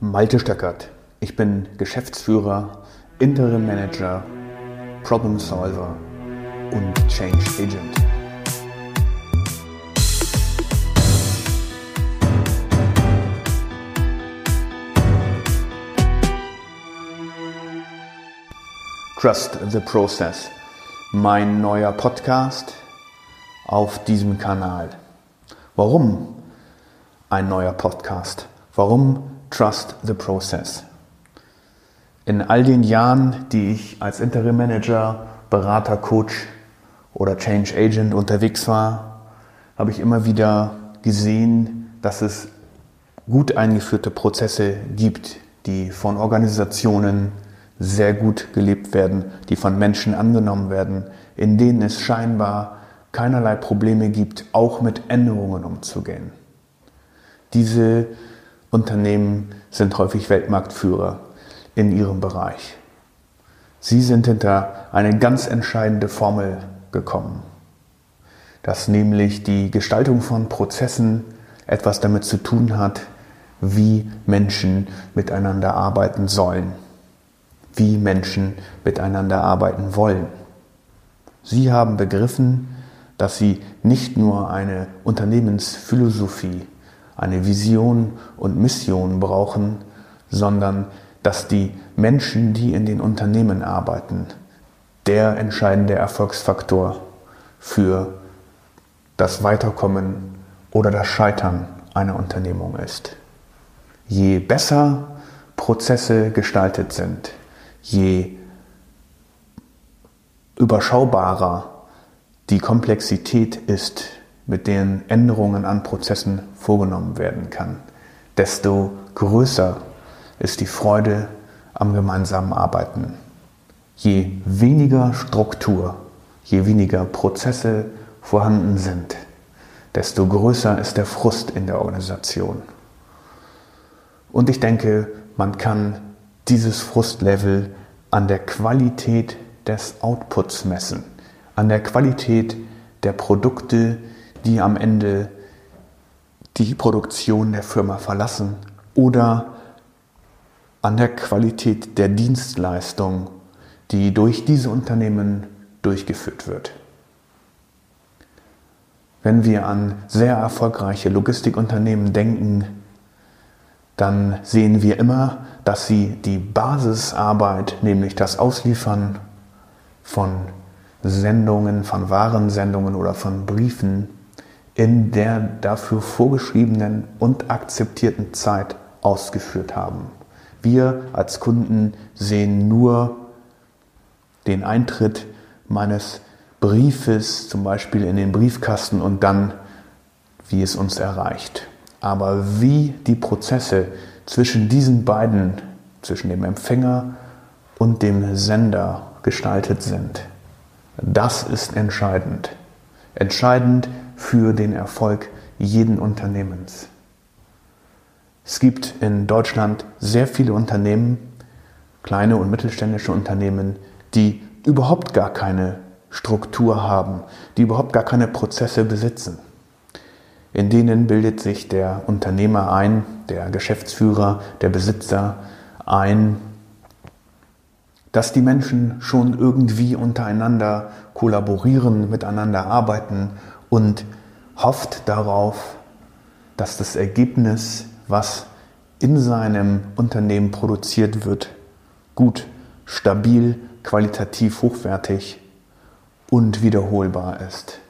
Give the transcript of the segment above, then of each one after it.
Malte Stöckert. Ich bin Geschäftsführer, Interim Manager, Problem Solver und Change Agent. Trust the Process. Mein neuer Podcast auf diesem Kanal. Warum ein neuer Podcast? Warum Trust the Process? In all den Jahren, die ich als Interim Manager, Berater, Coach oder Change Agent unterwegs war, habe ich immer wieder gesehen, dass es gut eingeführte Prozesse gibt, die von Organisationen sehr gut gelebt werden, die von Menschen angenommen werden, in denen es scheinbar keinerlei Probleme gibt, auch mit Änderungen umzugehen. Diese Unternehmen sind häufig Weltmarktführer in ihrem Bereich. Sie sind hinter eine ganz entscheidende Formel gekommen, dass nämlich die Gestaltung von Prozessen etwas damit zu tun hat, wie Menschen miteinander arbeiten sollen wie Menschen miteinander arbeiten wollen. Sie haben begriffen, dass sie nicht nur eine Unternehmensphilosophie, eine Vision und Mission brauchen, sondern dass die Menschen, die in den Unternehmen arbeiten, der entscheidende Erfolgsfaktor für das Weiterkommen oder das Scheitern einer Unternehmung ist. Je besser Prozesse gestaltet sind, je überschaubarer die Komplexität ist, mit denen Änderungen an Prozessen vorgenommen werden kann, desto größer ist die Freude am gemeinsamen Arbeiten. Je weniger Struktur, je weniger Prozesse vorhanden sind, desto größer ist der Frust in der Organisation. Und ich denke, man kann dieses Frustlevel an der Qualität des Outputs messen, an der Qualität der Produkte, die am Ende die Produktion der Firma verlassen oder an der Qualität der Dienstleistung, die durch diese Unternehmen durchgeführt wird. Wenn wir an sehr erfolgreiche Logistikunternehmen denken, dann sehen wir immer, dass sie die Basisarbeit, nämlich das Ausliefern von Sendungen, von Warensendungen oder von Briefen in der dafür vorgeschriebenen und akzeptierten Zeit ausgeführt haben. Wir als Kunden sehen nur den Eintritt meines Briefes zum Beispiel in den Briefkasten und dann, wie es uns erreicht. Aber wie die Prozesse zwischen diesen beiden, zwischen dem Empfänger und dem Sender gestaltet sind, das ist entscheidend. Entscheidend für den Erfolg jeden Unternehmens. Es gibt in Deutschland sehr viele Unternehmen, kleine und mittelständische Unternehmen, die überhaupt gar keine Struktur haben, die überhaupt gar keine Prozesse besitzen. In denen bildet sich der Unternehmer ein, der Geschäftsführer, der Besitzer ein, dass die Menschen schon irgendwie untereinander kollaborieren, miteinander arbeiten und hofft darauf, dass das Ergebnis, was in seinem Unternehmen produziert wird, gut, stabil, qualitativ hochwertig und wiederholbar ist.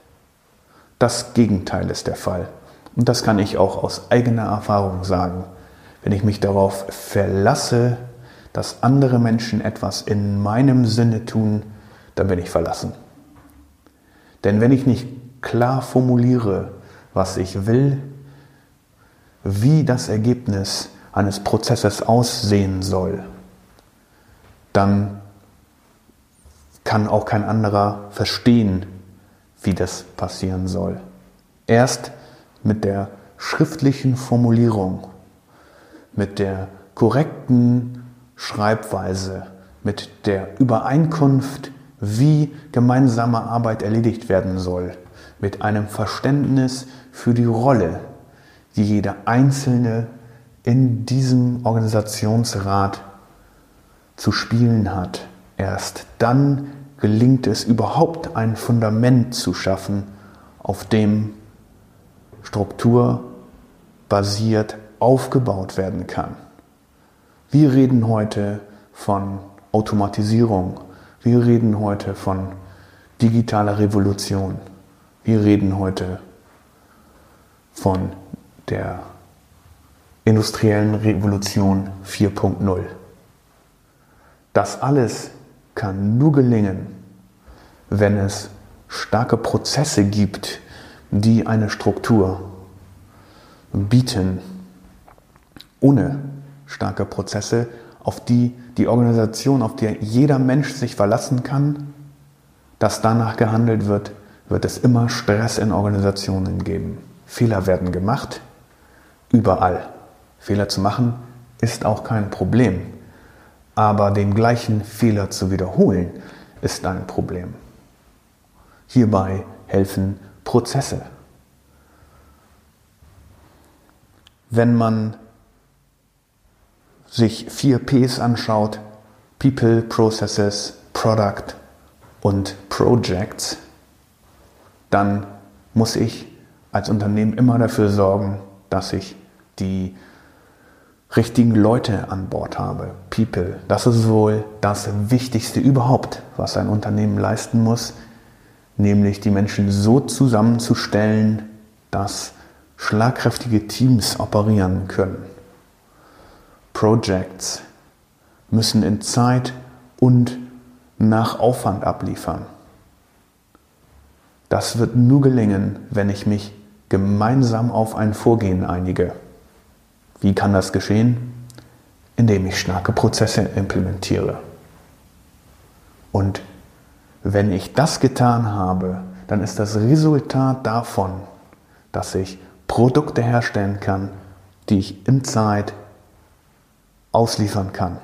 Das Gegenteil ist der Fall. Und das kann ich auch aus eigener Erfahrung sagen. Wenn ich mich darauf verlasse, dass andere Menschen etwas in meinem Sinne tun, dann bin ich verlassen. Denn wenn ich nicht klar formuliere, was ich will, wie das Ergebnis eines Prozesses aussehen soll, dann kann auch kein anderer verstehen, wie das passieren soll. Erst mit der schriftlichen Formulierung, mit der korrekten Schreibweise, mit der Übereinkunft, wie gemeinsame Arbeit erledigt werden soll, mit einem Verständnis für die Rolle, die jeder Einzelne in diesem Organisationsrat zu spielen hat. Erst dann gelingt es überhaupt ein Fundament zu schaffen, auf dem Struktur basiert aufgebaut werden kann. Wir reden heute von Automatisierung. Wir reden heute von digitaler Revolution. Wir reden heute von der industriellen Revolution 4.0. Das alles kann nur gelingen, wenn es starke Prozesse gibt, die eine Struktur bieten. Ohne starke Prozesse, auf die die Organisation, auf die jeder Mensch sich verlassen kann, dass danach gehandelt wird, wird es immer Stress in Organisationen geben. Fehler werden gemacht, überall. Fehler zu machen ist auch kein Problem. Aber den gleichen Fehler zu wiederholen, ist ein Problem. Hierbei helfen Prozesse. Wenn man sich vier Ps anschaut, People, Processes, Product und Projects, dann muss ich als Unternehmen immer dafür sorgen, dass ich die richtigen Leute an Bord habe. People, das ist wohl das Wichtigste überhaupt, was ein Unternehmen leisten muss, nämlich die Menschen so zusammenzustellen, dass schlagkräftige Teams operieren können. Projects müssen in Zeit und nach Aufwand abliefern. Das wird nur gelingen, wenn ich mich gemeinsam auf ein Vorgehen einige. Wie kann das geschehen? Indem ich starke Prozesse implementiere. Und wenn ich das getan habe, dann ist das Resultat davon, dass ich Produkte herstellen kann, die ich in Zeit ausliefern kann.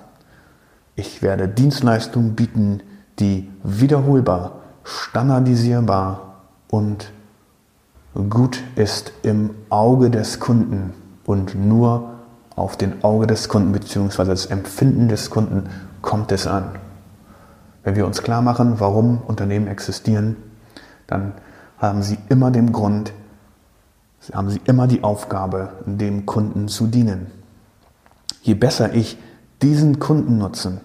Ich werde Dienstleistungen bieten, die wiederholbar, standardisierbar und gut ist im Auge des Kunden und nur auf den Auge des Kunden bzw. das Empfinden des Kunden kommt es an. Wenn wir uns klar machen, warum Unternehmen existieren, dann haben sie immer den Grund, haben sie immer die Aufgabe, dem Kunden zu dienen. Je besser ich diesen Kundennutzen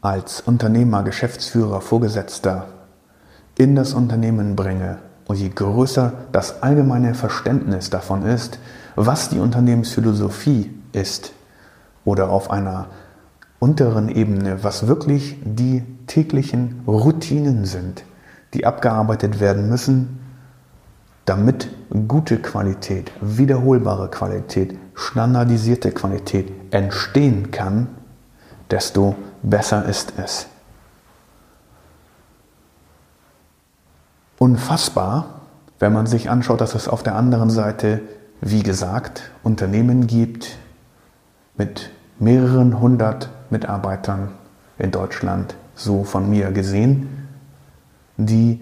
als Unternehmer, Geschäftsführer, Vorgesetzter in das Unternehmen bringe und je größer das allgemeine Verständnis davon ist, was die Unternehmensphilosophie ist oder auf einer unteren Ebene, was wirklich die täglichen Routinen sind, die abgearbeitet werden müssen, damit gute Qualität, wiederholbare Qualität, standardisierte Qualität entstehen kann, desto besser ist es. Unfassbar, wenn man sich anschaut, dass es auf der anderen Seite, wie gesagt, Unternehmen gibt mit mehreren hundert Mitarbeitern in Deutschland, so von mir gesehen, die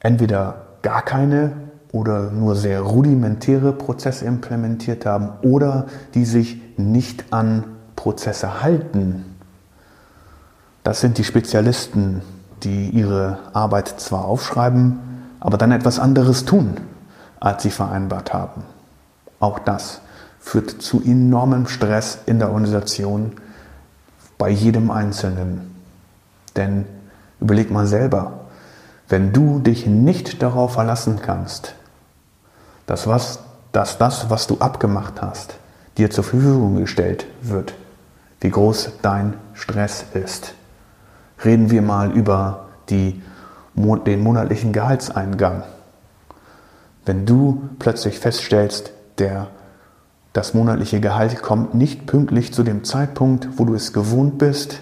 entweder gar keine oder nur sehr rudimentäre Prozesse implementiert haben oder die sich nicht an Prozesse halten. Das sind die Spezialisten, die ihre Arbeit zwar aufschreiben, aber dann etwas anderes tun, als sie vereinbart haben. Auch das führt zu enormem Stress in der Organisation bei jedem Einzelnen. Denn überleg mal selber, wenn du dich nicht darauf verlassen kannst, dass, was, dass das, was du abgemacht hast, dir zur Verfügung gestellt wird, wie groß dein Stress ist. Reden wir mal über die, den monatlichen Gehaltseingang. Wenn du plötzlich feststellst, der, das monatliche Gehalt kommt nicht pünktlich zu dem Zeitpunkt, wo du es gewohnt bist,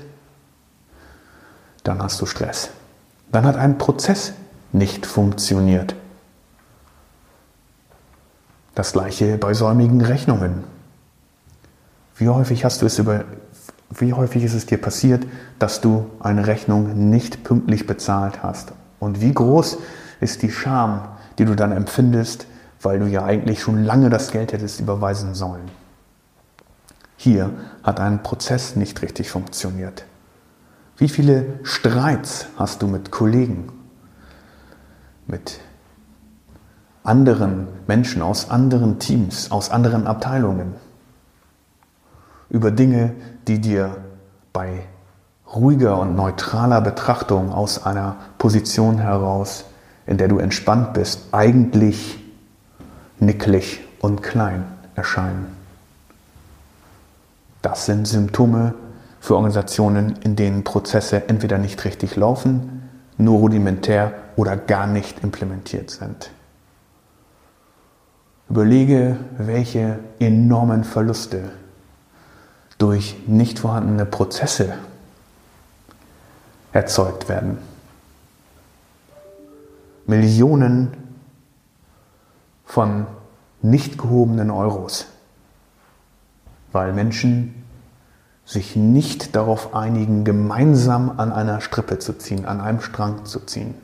dann hast du Stress. Dann hat ein Prozess nicht funktioniert. Das gleiche bei säumigen Rechnungen. Wie häufig hast du es über, wie häufig ist es dir passiert, dass du eine Rechnung nicht pünktlich bezahlt hast? Und wie groß ist die Scham, die du dann empfindest, weil du ja eigentlich schon lange das Geld hättest überweisen sollen? Hier hat ein Prozess nicht richtig funktioniert. Wie viele Streits hast du mit Kollegen, mit anderen Menschen aus anderen Teams, aus anderen Abteilungen über Dinge, die dir bei ruhiger und neutraler Betrachtung aus einer Position heraus, in der du entspannt bist, eigentlich nicklig und klein erscheinen. Das sind Symptome für Organisationen, in denen Prozesse entweder nicht richtig laufen, nur rudimentär oder gar nicht implementiert sind. Überlege, welche enormen Verluste durch nicht vorhandene Prozesse erzeugt werden. Millionen von nicht gehobenen Euros, weil Menschen sich nicht darauf einigen, gemeinsam an einer Strippe zu ziehen, an einem Strang zu ziehen.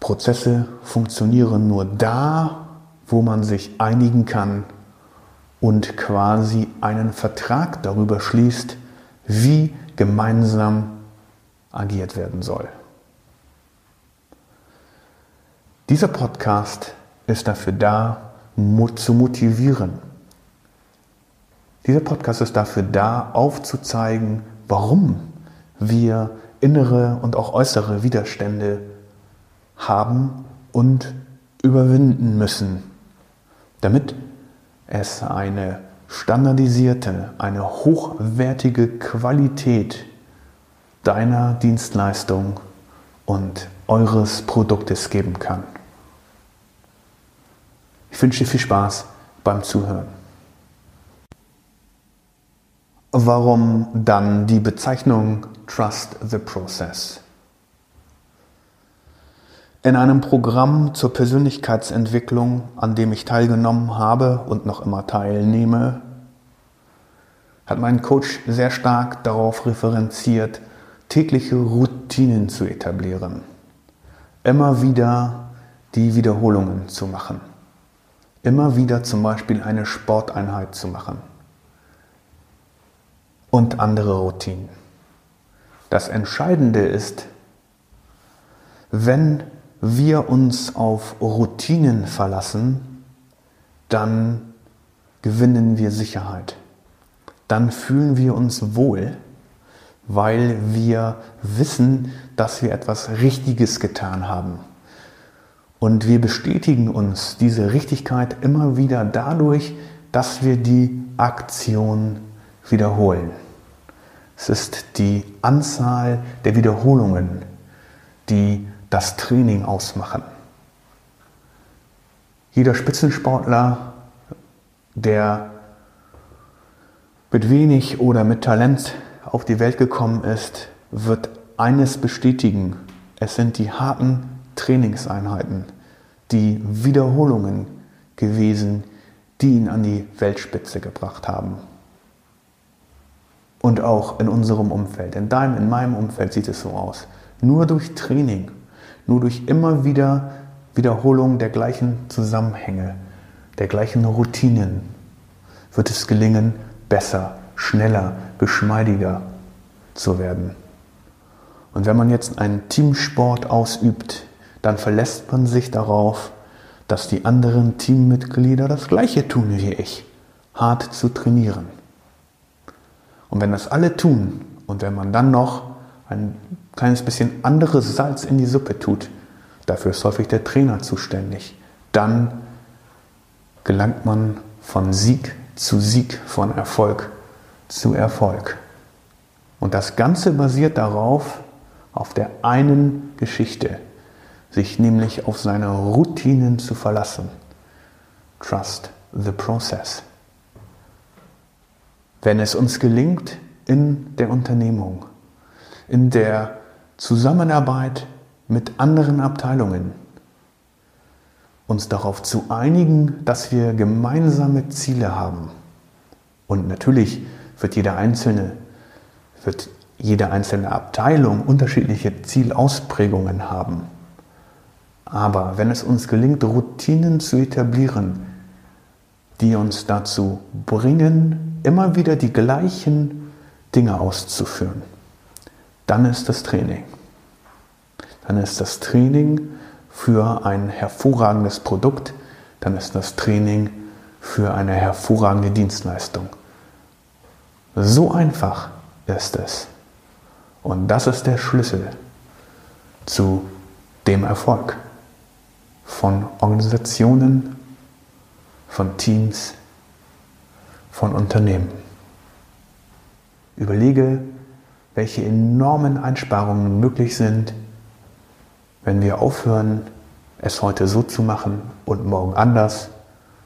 Prozesse funktionieren nur da, wo man sich einigen kann und quasi einen Vertrag darüber schließt, wie gemeinsam agiert werden soll. Dieser Podcast ist dafür da, zu motivieren. Dieser Podcast ist dafür da, aufzuzeigen, warum wir innere und auch äußere Widerstände haben und überwinden müssen, damit es eine standardisierte, eine hochwertige Qualität deiner Dienstleistung und eures Produktes geben kann. Ich wünsche dir viel Spaß beim Zuhören. Warum dann die Bezeichnung Trust the Process? In einem Programm zur Persönlichkeitsentwicklung, an dem ich teilgenommen habe und noch immer teilnehme, hat mein Coach sehr stark darauf referenziert, tägliche Routinen zu etablieren. Immer wieder die Wiederholungen zu machen. Immer wieder zum Beispiel eine Sporteinheit zu machen. Und andere Routinen. Das Entscheidende ist, wenn wir uns auf Routinen verlassen, dann gewinnen wir Sicherheit. Dann fühlen wir uns wohl, weil wir wissen, dass wir etwas Richtiges getan haben. Und wir bestätigen uns diese Richtigkeit immer wieder dadurch, dass wir die Aktion wiederholen. Es ist die Anzahl der Wiederholungen, die das Training ausmachen. Jeder Spitzensportler, der mit wenig oder mit Talent auf die Welt gekommen ist, wird eines bestätigen. Es sind die harten Trainingseinheiten, die Wiederholungen gewesen, die ihn an die Weltspitze gebracht haben. Und auch in unserem Umfeld, in deinem, in meinem Umfeld sieht es so aus. Nur durch Training nur durch immer wieder Wiederholung der gleichen Zusammenhänge, der gleichen Routinen wird es gelingen, besser, schneller, geschmeidiger zu werden. Und wenn man jetzt einen Teamsport ausübt, dann verlässt man sich darauf, dass die anderen Teammitglieder das Gleiche tun wie ich, hart zu trainieren. Und wenn das alle tun und wenn man dann noch ein kleines bisschen anderes Salz in die Suppe tut, dafür ist häufig der Trainer zuständig, dann gelangt man von Sieg zu Sieg, von Erfolg zu Erfolg. Und das Ganze basiert darauf, auf der einen Geschichte, sich nämlich auf seine Routinen zu verlassen. Trust the process. Wenn es uns gelingt, in der Unternehmung in der Zusammenarbeit mit anderen Abteilungen uns darauf zu einigen, dass wir gemeinsame Ziele haben. Und natürlich wird jeder einzelne, wird jede einzelne Abteilung unterschiedliche Zielausprägungen haben. Aber wenn es uns gelingt, Routinen zu etablieren, die uns dazu bringen, immer wieder die gleichen Dinge auszuführen, dann ist das Training. Dann ist das Training für ein hervorragendes Produkt, dann ist das Training für eine hervorragende Dienstleistung. So einfach ist es. Und das ist der Schlüssel zu dem Erfolg von Organisationen, von Teams, von Unternehmen. Überlege, welche enormen Einsparungen möglich sind, wenn wir aufhören, es heute so zu machen und morgen anders,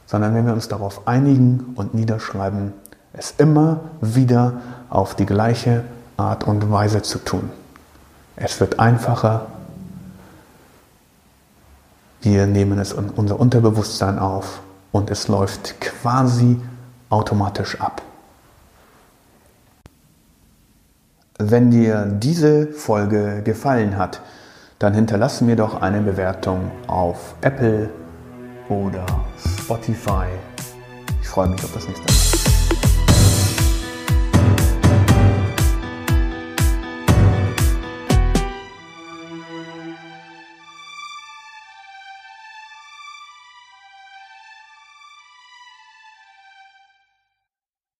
sondern wenn wir uns darauf einigen und niederschreiben, es immer wieder auf die gleiche Art und Weise zu tun. Es wird einfacher. Wir nehmen es in unser Unterbewusstsein auf und es läuft quasi automatisch ab. Wenn dir diese Folge gefallen hat, dann hinterlass mir doch eine Bewertung auf Apple oder Spotify. Ich freue mich auf das nächste Mal.